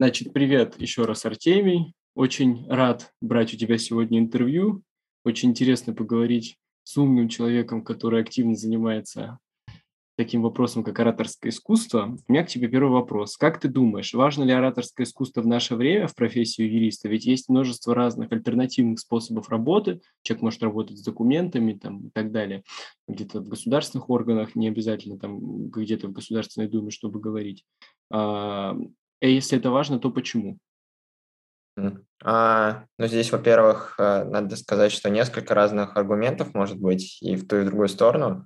Значит, привет еще раз, Артемий. Очень рад брать у тебя сегодня интервью. Очень интересно поговорить с умным человеком, который активно занимается таким вопросом, как ораторское искусство. У меня к тебе первый вопрос. Как ты думаешь, важно ли ораторское искусство в наше время в профессию юриста? Ведь есть множество разных альтернативных способов работы. Человек может работать с документами там, и так далее. Где-то в государственных органах, не обязательно там где-то в Государственной Думе, чтобы говорить. А, и если это важно, то почему? А, ну, здесь, во-первых, э, надо сказать, что несколько разных аргументов может быть и в ту, и в другую сторону.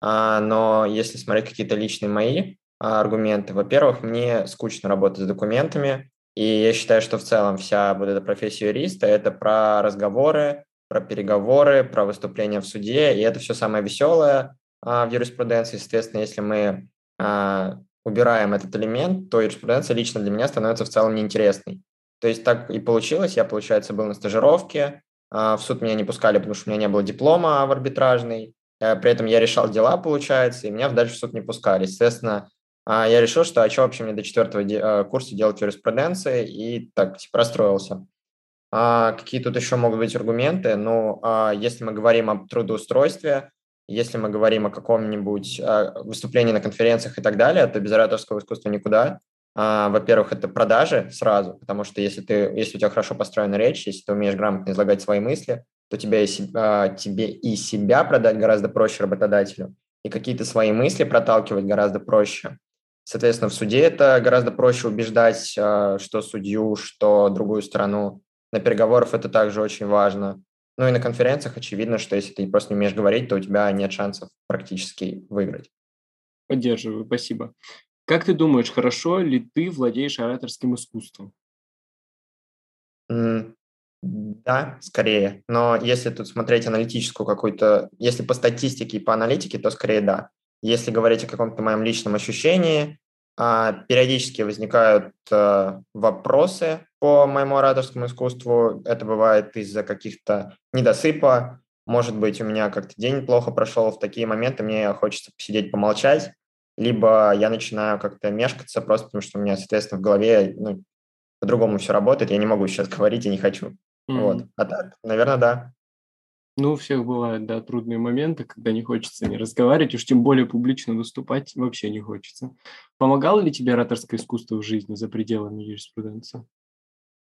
А, но если смотреть какие-то личные мои а, аргументы, во-первых, мне скучно работать с документами, и я считаю, что в целом вся вот эта профессия юриста – это про разговоры, про переговоры, про выступления в суде, и это все самое веселое а, в юриспруденции. Соответственно, если мы убираем этот элемент, то юриспруденция лично для меня становится в целом неинтересной. То есть так и получилось. Я, получается, был на стажировке, в суд меня не пускали, потому что у меня не было диплома в арбитражный. Э, при этом я решал дела, получается, и меня дальше в суд не пускали. Естественно, а, я решил, что а что вообще мне до четвертого э, курса делать юриспруденции, и так типа расстроился. А какие тут еще могут быть аргументы? Ну, а, если мы говорим об трудоустройстве, если мы говорим о каком-нибудь выступлении на конференциях и так далее, то без ораторского искусства никуда. Во-первых, это продажи сразу, потому что если, ты, если у тебя хорошо построена речь, если ты умеешь грамотно излагать свои мысли, то тебя и, а, тебе и себя продать гораздо проще работодателю, и какие-то свои мысли проталкивать гораздо проще. Соответственно, в суде это гораздо проще убеждать, а, что судью, что другую сторону. На переговорах это также очень важно. Ну и на конференциях очевидно, что если ты просто не умеешь говорить, то у тебя нет шансов практически выиграть. Поддерживаю, спасибо. Как ты думаешь, хорошо ли ты владеешь ораторским искусством? Да, скорее. Но если тут смотреть аналитическую какую-то, если по статистике и по аналитике, то скорее да. Если говорить о каком-то моем личном ощущении, периодически возникают а, вопросы по моему ораторскому искусству. Это бывает из-за каких-то недосыпа. Может быть, у меня как-то день плохо прошел. В такие моменты мне хочется посидеть, помолчать. Либо я начинаю как-то мешкаться просто потому, что у меня, соответственно, в голове ну, по-другому все работает. Я не могу сейчас говорить и не хочу. Mm. Вот. А так, наверное, да. Ну, у всех бывают, да, трудные моменты, когда не хочется не разговаривать, уж тем более публично выступать вообще не хочется. Помогало ли тебе ораторское искусство в жизни за пределами юриспруденции?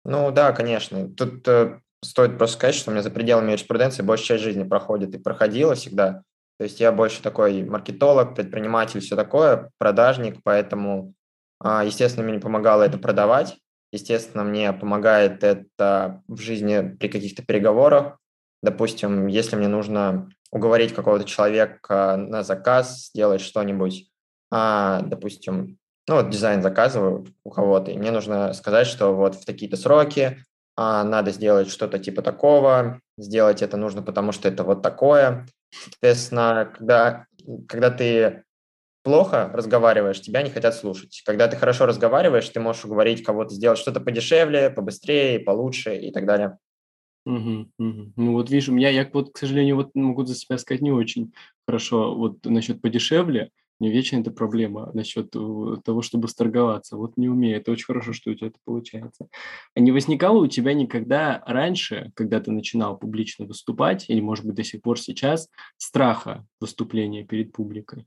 Ну да, конечно. Тут э, стоит просто сказать, что у меня за пределами юриспруденции большая часть жизни проходит и проходила всегда. То есть я больше такой маркетолог, предприниматель, все такое, продажник, поэтому, э, естественно, мне помогало это продавать. Естественно, мне помогает это в жизни при каких-то переговорах. Допустим, если мне нужно уговорить какого-то человека на заказ, сделать что-нибудь, а, допустим, ну вот дизайн заказываю у кого-то, и мне нужно сказать, что вот в такие-то сроки а, надо сделать что-то типа такого, сделать это нужно, потому что это вот такое. Соответственно, когда, когда ты плохо разговариваешь, тебя не хотят слушать. Когда ты хорошо разговариваешь, ты можешь уговорить кого-то сделать что-то подешевле, побыстрее, получше и так далее. Угу, угу. Ну вот видишь, у меня, я вот, к сожалению, вот могу за себя сказать не очень хорошо вот насчет подешевле. Мне вечно это проблема насчет э, того, чтобы сторговаться. Вот не умею. Это очень хорошо, что у тебя это получается. А не возникало у тебя никогда раньше, когда ты начинал публично выступать, или, может быть, до сих пор сейчас, страха выступления перед публикой?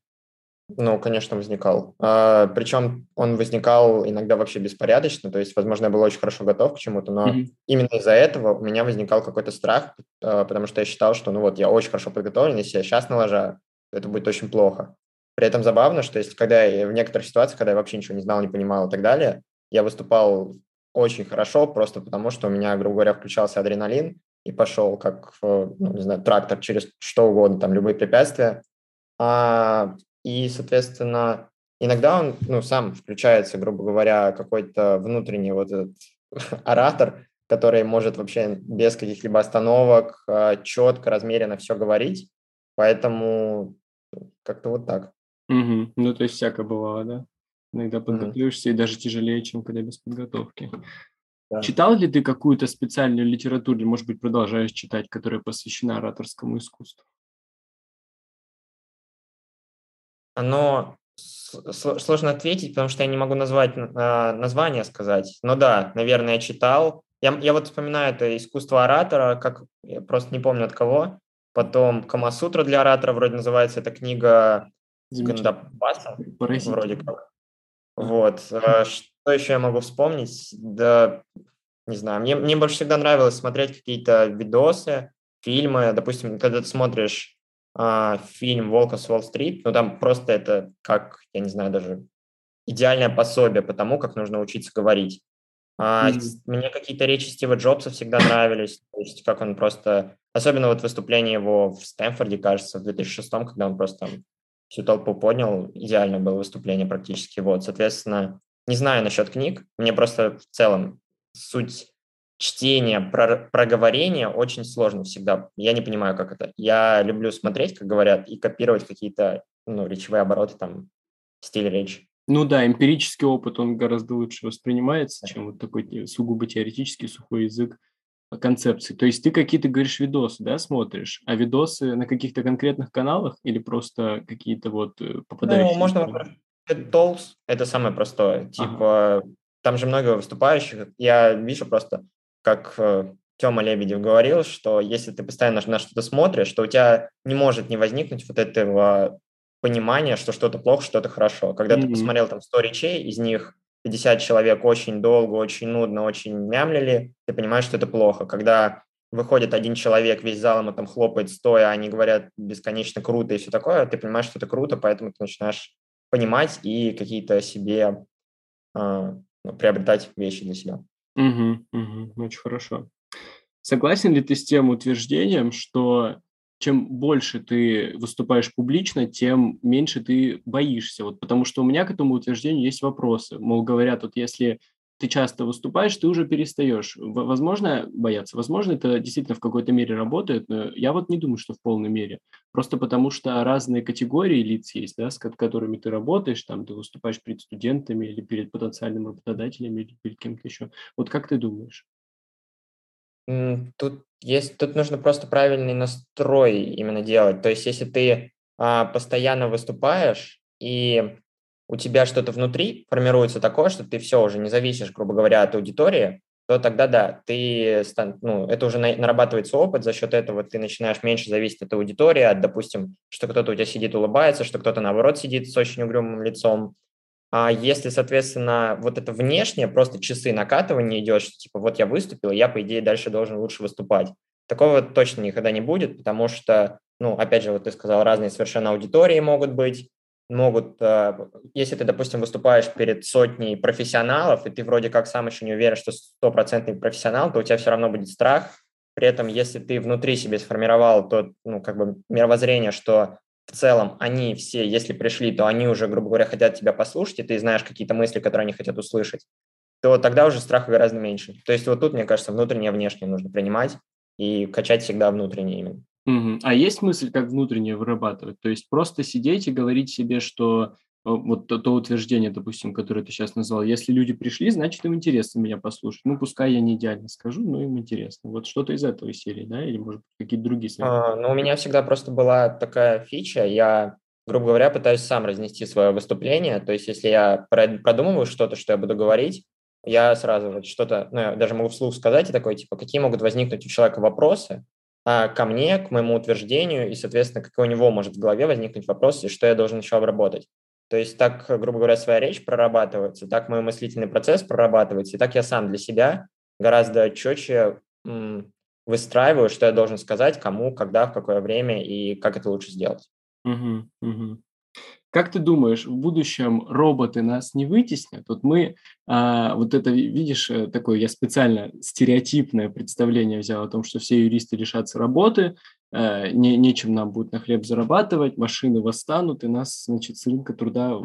Ну, конечно, возникал. А, причем он возникал иногда вообще беспорядочно, то есть, возможно, я был очень хорошо готов к чему-то, но mm-hmm. именно из-за этого у меня возникал какой-то страх, а, потому что я считал, что, ну вот, я очень хорошо подготовлен, если я сейчас налажаю, то это будет очень плохо. При этом забавно, что если когда я в некоторых ситуациях, когда я вообще ничего не знал, не понимал и так далее, я выступал очень хорошо, просто потому что у меня, грубо говоря, включался адреналин и пошел как, ну, не знаю, трактор через что угодно, там, любые препятствия. А и, соответственно, иногда он ну, сам включается, грубо говоря, какой-то внутренний вот этот оратор, который может вообще без каких-либо остановок а, четко, размеренно все говорить. Поэтому как-то вот так. Угу. Ну, то есть всякое бывало, да? Иногда подготовишься, угу. и даже тяжелее, чем когда без подготовки. Да. Читал ли ты какую-то специальную литературу, или, может быть, продолжаешь читать, которая посвящена ораторскому искусству? Оно сложно ответить, потому что я не могу назвать а, название сказать. Но да, наверное, я читал. Я, я вот вспоминаю это искусство оратора, как я просто не помню от кого. Потом Камасутра для оратора вроде называется эта книга Гандапаса, вроде как. Вот. А, что еще я могу вспомнить? Да, не знаю. Мне, мне больше всегда нравилось смотреть какие-то видосы, фильмы. Допустим, когда ты смотришь фильм «Волк с Уолл-стрит», ну там просто это как, я не знаю, даже идеальное пособие по тому, как нужно учиться говорить. А, mm-hmm. Мне какие-то речи Стива Джобса всегда нравились, то есть как он просто, особенно вот выступление его в Стэнфорде, кажется, в 2006, когда он просто всю толпу поднял, идеально было выступление практически. Вот, соответственно, не знаю насчет книг, мне просто в целом суть чтение, про, проговорение очень сложно всегда. Я не понимаю, как это. Я люблю смотреть, как говорят, и копировать какие-то ну, речевые обороты, там, стиль речи. Ну да, эмпирический опыт, он гораздо лучше воспринимается, чем вот такой сугубо теоретический сухой язык концепции. То есть ты какие-то, говоришь, видосы, да, смотришь, а видосы на каких-то конкретных каналах или просто какие-то вот э, попадающие? Ну, можно Tools, это самое простое. Типа, ага. там же много выступающих. Я вижу просто как э, Тёма Лебедев говорил, что если ты постоянно на что-то смотришь, то у тебя не может не возникнуть вот этого понимания, что что-то плохо, что-то хорошо. Когда mm-hmm. ты посмотрел там 100 речей, из них 50 человек очень долго, очень нудно, очень мямлили, ты понимаешь, что это плохо. Когда выходит один человек, весь зал ему там хлопает стоя, они говорят бесконечно круто и все такое, ты понимаешь, что это круто, поэтому ты начинаешь понимать и какие-то себе э, приобретать вещи для себя. Угу, угу, очень хорошо. Согласен ли ты с тем утверждением, что чем больше ты выступаешь публично, тем меньше ты боишься? Вот потому что у меня к этому утверждению есть вопросы. Мол, говорят, вот если ты часто выступаешь, ты уже перестаешь. Возможно, бояться. Возможно, это действительно в какой-то мере работает, но я вот не думаю, что в полной мере. Просто потому что разные категории лиц есть, да, с которыми ты работаешь, там ты выступаешь перед студентами или перед потенциальными работодателями или перед кем-то еще. Вот как ты думаешь? Тут есть, тут нужно просто правильный настрой именно делать. То есть, если ты а, постоянно выступаешь и у тебя что-то внутри формируется такое, что ты все уже не зависишь, грубо говоря, от аудитории, то тогда да, ты, ну, это уже нарабатывается опыт, за счет этого ты начинаешь меньше зависеть от аудитории, от, допустим, что кто-то у тебя сидит, улыбается, что кто-то, наоборот, сидит с очень угрюмым лицом. А если, соответственно, вот это внешнее, просто часы накатывания идет, что типа вот я выступил, я, по идее, дальше должен лучше выступать. Такого точно никогда не будет, потому что, ну, опять же, вот ты сказал, разные совершенно аудитории могут быть, могут, э, если ты, допустим, выступаешь перед сотней профессионалов, и ты вроде как сам еще не уверен, что стопроцентный профессионал, то у тебя все равно будет страх. При этом, если ты внутри себе сформировал то, ну, как бы мировоззрение, что в целом они все, если пришли, то они уже, грубо говоря, хотят тебя послушать, и ты знаешь какие-то мысли, которые они хотят услышать, то тогда уже страха гораздо меньше. То есть вот тут, мне кажется, внутреннее и внешнее нужно принимать и качать всегда внутреннее именно. Угу. А есть мысль, как внутренне вырабатывать? То есть просто сидеть и говорить себе, что э, вот то, то утверждение, допустим, которое ты сейчас назвал, если люди пришли, значит, им интересно меня послушать. Ну, пускай я не идеально скажу, но им интересно. Вот что-то из этого серии, да, или, может какие-то другие А, ну, у меня всегда просто была такая фича, я, грубо говоря, пытаюсь сам разнести свое выступление, то есть если я продумываю что-то, что я буду говорить, я сразу вот что-то, ну, я даже могу вслух сказать и такой, типа, какие могут возникнуть у человека вопросы, ко мне, к моему утверждению, и, соответственно, какой у него может в голове возникнуть вопрос, и что я должен еще обработать. То есть так, грубо говоря, своя речь прорабатывается, так мой мыслительный процесс прорабатывается, и так я сам для себя гораздо четче выстраиваю, что я должен сказать, кому, когда, в какое время и как это лучше сделать. Угу, угу. Как ты думаешь, в будущем роботы нас не вытеснят? Вот мы, а, вот это, видишь, э, такое я специально стереотипное представление взял о том, что все юристы лишатся работы, а, не, нечем нам будет на хлеб зарабатывать, машины восстанут, и нас, значит, с рынка труда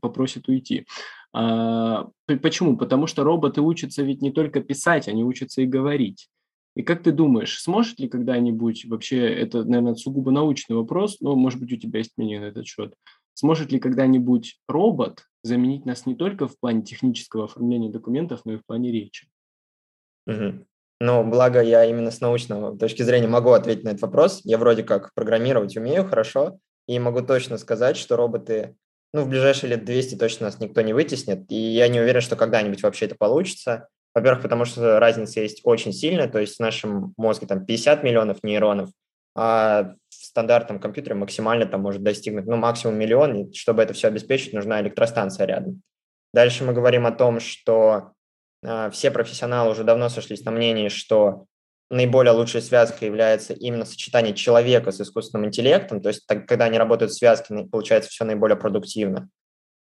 попросят уйти. А, почему? Потому что роботы учатся ведь не только писать, они учатся и говорить. И как ты думаешь, сможет ли когда-нибудь, вообще это, наверное, сугубо научный вопрос, но, может быть, у тебя есть мнение на этот счет, Сможет ли когда-нибудь робот заменить нас не только в плане технического оформления документов, но и в плане речи? Угу. Ну, благо я именно с научного точки зрения могу ответить на этот вопрос. Я вроде как программировать умею хорошо, и могу точно сказать, что роботы ну, в ближайшие лет 200 точно нас никто не вытеснит, и я не уверен, что когда-нибудь вообще это получится. Во-первых, потому что разница есть очень сильная, то есть в нашем мозге там 50 миллионов нейронов, а стандартном компьютере максимально там может достигнуть, ну, максимум миллион, и чтобы это все обеспечить, нужна электростанция рядом. Дальше мы говорим о том, что э, все профессионалы уже давно сошлись на мнении, что наиболее лучшей связкой является именно сочетание человека с искусственным интеллектом, то есть так, когда они работают в связке, получается все наиболее продуктивно.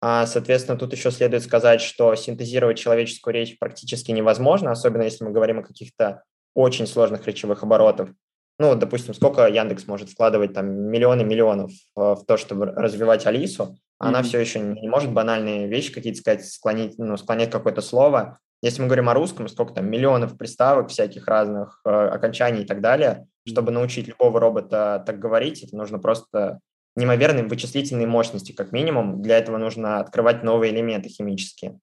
А, соответственно, тут еще следует сказать, что синтезировать человеческую речь практически невозможно, особенно если мы говорим о каких-то очень сложных речевых оборотах. Ну, допустим, сколько Яндекс может вкладывать там миллионы миллионов в то, чтобы развивать Алису, mm-hmm. она все еще не может банальные вещи какие-то сказать, склонить, ну, склонять какое-то слово, если мы говорим о русском, сколько там миллионов приставок, всяких разных э, окончаний и так далее, чтобы научить любого робота так говорить, это нужно просто неимоверные вычислительные мощности, как минимум. Для этого нужно открывать новые элементы химические.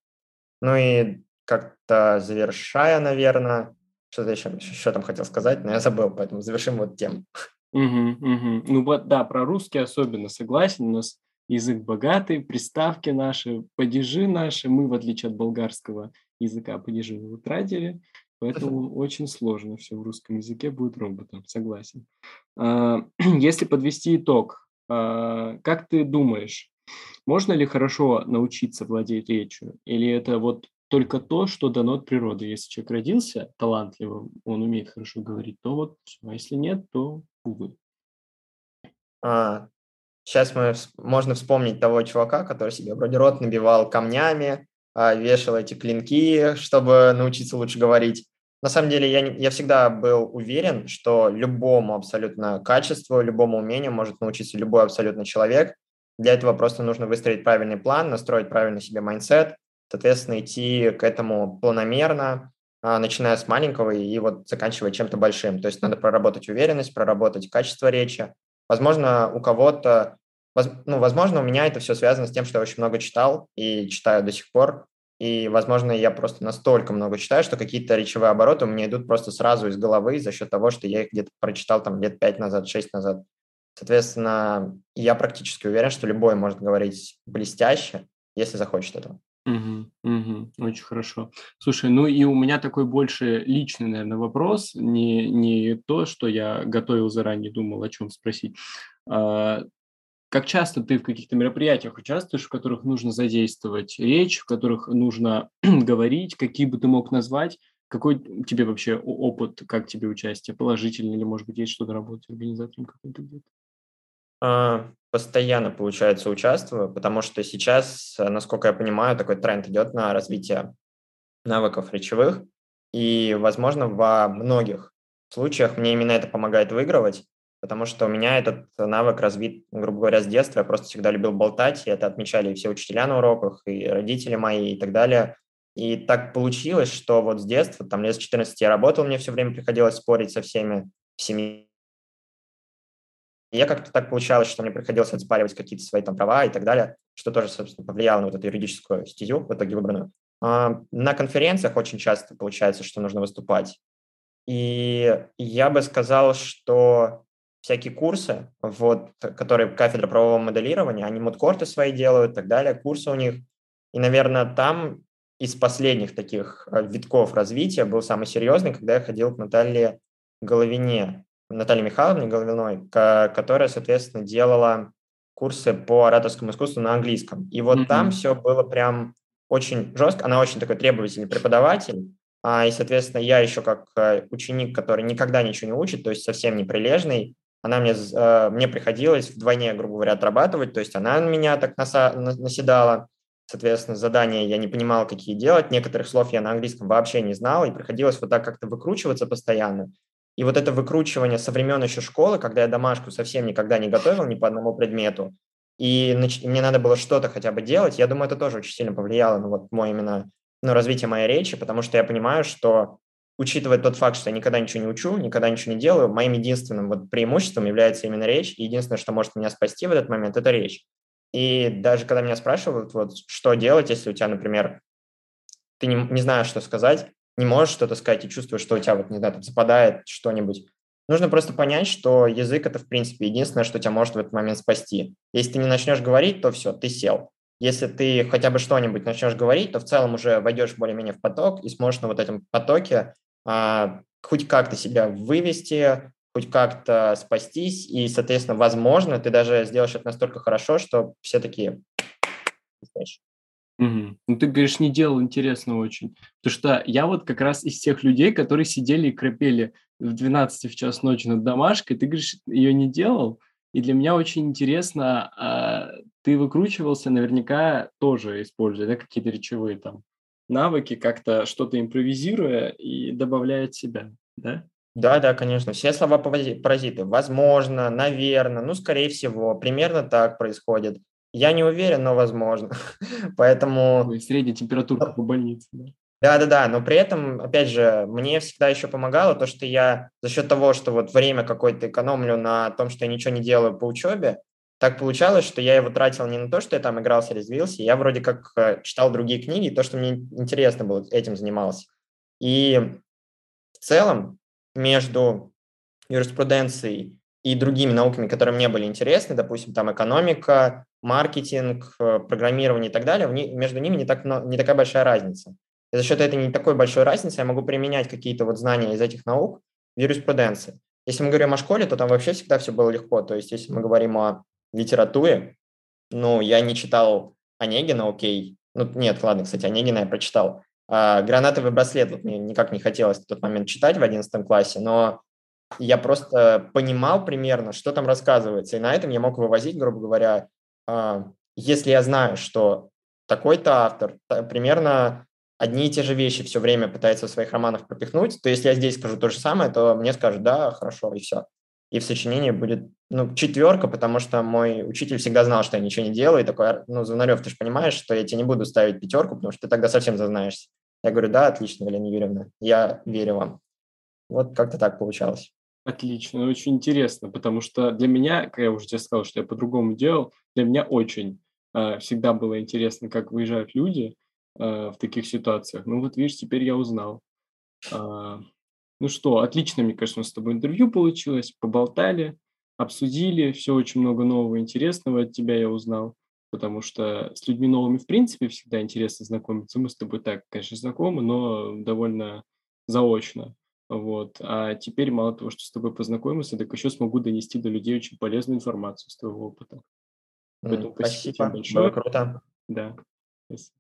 Ну и как-то завершая, наверное, что-то еще, еще там хотел сказать, но я забыл, поэтому завершим вот тему. Угу, угу. Ну вот, да, про русский особенно согласен. У нас язык богатый, приставки наши, падежи наши. Мы, в отличие от болгарского, языка падежи утратили, поэтому очень сложно все в русском языке будет роботом, согласен. А, если подвести итог, а, как ты думаешь, можно ли хорошо научиться владеть речью, или это вот только то, что дано от природы. Если человек родился талантливым, он умеет хорошо говорить, то вот, а если нет, то увы. А, сейчас мы, можно вспомнить того чувака, который себе вроде рот набивал камнями, а, вешал эти клинки, чтобы научиться лучше говорить. На самом деле я, я всегда был уверен, что любому абсолютно качеству, любому умению может научиться любой абсолютно человек. Для этого просто нужно выстроить правильный план, настроить правильно себе mindset, соответственно, идти к этому планомерно, а, начиная с маленького и вот заканчивая чем-то большим. То есть надо проработать уверенность, проработать качество речи. Возможно, у кого-то ну, возможно, у меня это все связано с тем, что я очень много читал и читаю до сих пор. И, возможно, я просто настолько много читаю, что какие-то речевые обороты у меня идут просто сразу из головы за счет того, что я их где-то прочитал там лет пять назад, шесть назад. Соответственно, я практически уверен, что любой может говорить блестяще, если захочет этого. Угу, угу, очень хорошо. Слушай, ну и у меня такой больше личный, наверное, вопрос, не, не то, что я готовил заранее, думал, о чем спросить. А, как часто ты в каких-то мероприятиях участвуешь, в которых нужно задействовать речь, в которых нужно говорить, какие бы ты мог назвать? Какой тебе вообще опыт, как тебе участие, положительный или, может быть, есть что-то работать организатором какой-то где-то? Постоянно, получается, участвую, потому что сейчас, насколько я понимаю, такой тренд идет на развитие навыков речевых, и, возможно, во многих случаях мне именно это помогает выигрывать, потому что у меня этот навык развит, грубо говоря, с детства. Я просто всегда любил болтать, и это отмечали все учителя на уроках, и родители мои, и так далее. И так получилось, что вот с детства, там лет с 14 я работал, мне все время приходилось спорить со всеми в семье. Я как-то так получалось, что мне приходилось отспаривать какие-то свои там права и так далее, что тоже, собственно, повлияло на вот эту юридическую стезю, в итоге выбранную. А, на конференциях очень часто получается, что нужно выступать. И я бы сказал, что всякие курсы, вот, которые кафедра правового моделирования, они мудкорты свои делают и так далее, курсы у них. И, наверное, там из последних таких э, витков развития был самый серьезный, когда я ходил к Наталье Головине, Наталье Михайловне Головиной, которая, соответственно, делала курсы по ораторскому искусству на английском. И вот mm-hmm. там все было прям очень жестко. Она очень такой требовательный преподаватель. А, и, соответственно, я еще как э, ученик, который никогда ничего не учит, то есть совсем неприлежный, она мне, э, мне приходилось вдвойне, грубо говоря, отрабатывать, то есть она на меня так наса, наседала, соответственно, задания я не понимал, какие делать, некоторых слов я на английском вообще не знал, и приходилось вот так как-то выкручиваться постоянно. И вот это выкручивание со времен еще школы, когда я домашку совсем никогда не готовил ни по одному предмету, и мне надо было что-то хотя бы делать, я думаю, это тоже очень сильно повлияло на вот мой именно ну, развитие моей речи, потому что я понимаю, что учитывая тот факт, что я никогда ничего не учу, никогда ничего не делаю, моим единственным вот преимуществом является именно речь, и единственное, что может меня спасти в этот момент, это речь. И даже когда меня спрашивают, вот, что делать, если у тебя, например, ты не, не знаешь, что сказать, не можешь что-то сказать и чувствуешь, что у тебя, вот, не знаю, там западает что-нибудь, Нужно просто понять, что язык – это, в принципе, единственное, что тебя может в этот момент спасти. Если ты не начнешь говорить, то все, ты сел. Если ты хотя бы что-нибудь начнешь говорить, то в целом уже войдешь более-менее в поток и сможешь на вот этом потоке а, хоть как-то себя вывести, хоть как-то спастись, и, соответственно, возможно, ты даже сделаешь это настолько хорошо, что все такие... Угу. Ну, ты говоришь, не делал интересно очень. Потому что я вот как раз из тех людей, которые сидели и крапели в 12 в час ночи над домашкой, ты говоришь, ее не делал, и для меня очень интересно, а, ты выкручивался наверняка тоже используя да, какие-то речевые там навыки, как-то что-то импровизируя и добавляя от себя, да? Да, да, конечно. Все слова паразиты. Возможно, наверное, ну, скорее всего, примерно так происходит. Я не уверен, но возможно. Поэтому... Средняя температура по больнице. Да? Да-да-да, но при этом, опять же, мне всегда еще помогало то, что я за счет того, что вот время какое-то экономлю на том, что я ничего не делаю по учебе, так получалось, что я его тратил не на то, что я там игрался, резвился, я вроде как э, читал другие книги, то, что мне интересно было, этим занимался. И в целом между юриспруденцией и другими науками, которые мне были интересны, допустим, там экономика, маркетинг, э, программирование и так далее, между ними не, так, не такая большая разница. И за счет этой не такой большой разницы я могу применять какие-то вот знания из этих наук в юриспруденции. Если мы говорим о школе, то там вообще всегда все было легко. То есть если мы говорим о литературе, ну, я не читал Онегина, окей. Ну, нет, ладно, кстати, Онегина я прочитал. А, «Гранатовый браслет» вот мне никак не хотелось в тот момент читать в 11 классе, но я просто понимал примерно, что там рассказывается, и на этом я мог вывозить, грубо говоря, а, если я знаю, что такой-то автор примерно одни и те же вещи все время пытается в своих романах пропихнуть, то если я здесь скажу то же самое, то мне скажут, да, хорошо, и все. И в сочинении будет, ну, четверка, потому что мой учитель всегда знал, что я ничего не делаю, и такой, ну, Звонарев, ты же понимаешь, что я тебе не буду ставить пятерку, потому что ты тогда совсем зазнаешься. Я говорю, да, отлично, Елена Юрьевна, я верю вам. Вот как-то так получалось. Отлично, очень интересно, потому что для меня, как я уже тебе сказал, что я по-другому делал, для меня очень э, всегда было интересно, как выезжают люди, Э, в таких ситуациях. Ну вот видишь, теперь я узнал. А, ну что, отлично, мне кажется, у нас с тобой интервью получилось, поболтали, обсудили, все очень много нового интересного от тебя я узнал, потому что с людьми новыми в принципе всегда интересно знакомиться. Мы с тобой так, конечно, знакомы, но довольно заочно. Вот. А теперь мало того, что с тобой познакомился, так еще смогу донести до людей очень полезную информацию с твоего опыта. Поэтому спасибо, спасибо тебе большое. Было круто. Да. Спасибо.